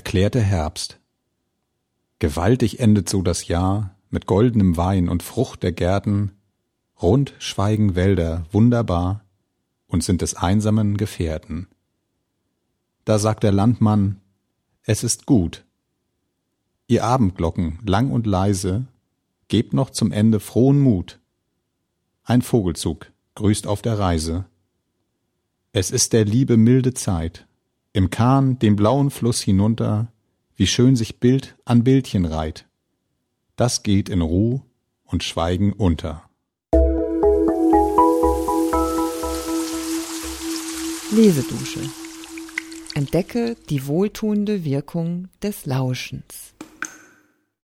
verklärte Herbst. Gewaltig endet so das Jahr mit goldenem Wein und Frucht der Gärten, rund schweigen Wälder wunderbar und sind des einsamen Gefährten. Da sagt der Landmann, es ist gut. Ihr Abendglocken, lang und leise, gebt noch zum Ende frohen Mut. Ein Vogelzug grüßt auf der Reise. Es ist der Liebe milde Zeit, im Kahn den blauen Fluss hinunter, wie schön sich Bild an Bildchen reiht. Das geht in Ruh und Schweigen unter. Lesedusche. Entdecke die wohltuende Wirkung des Lauschens.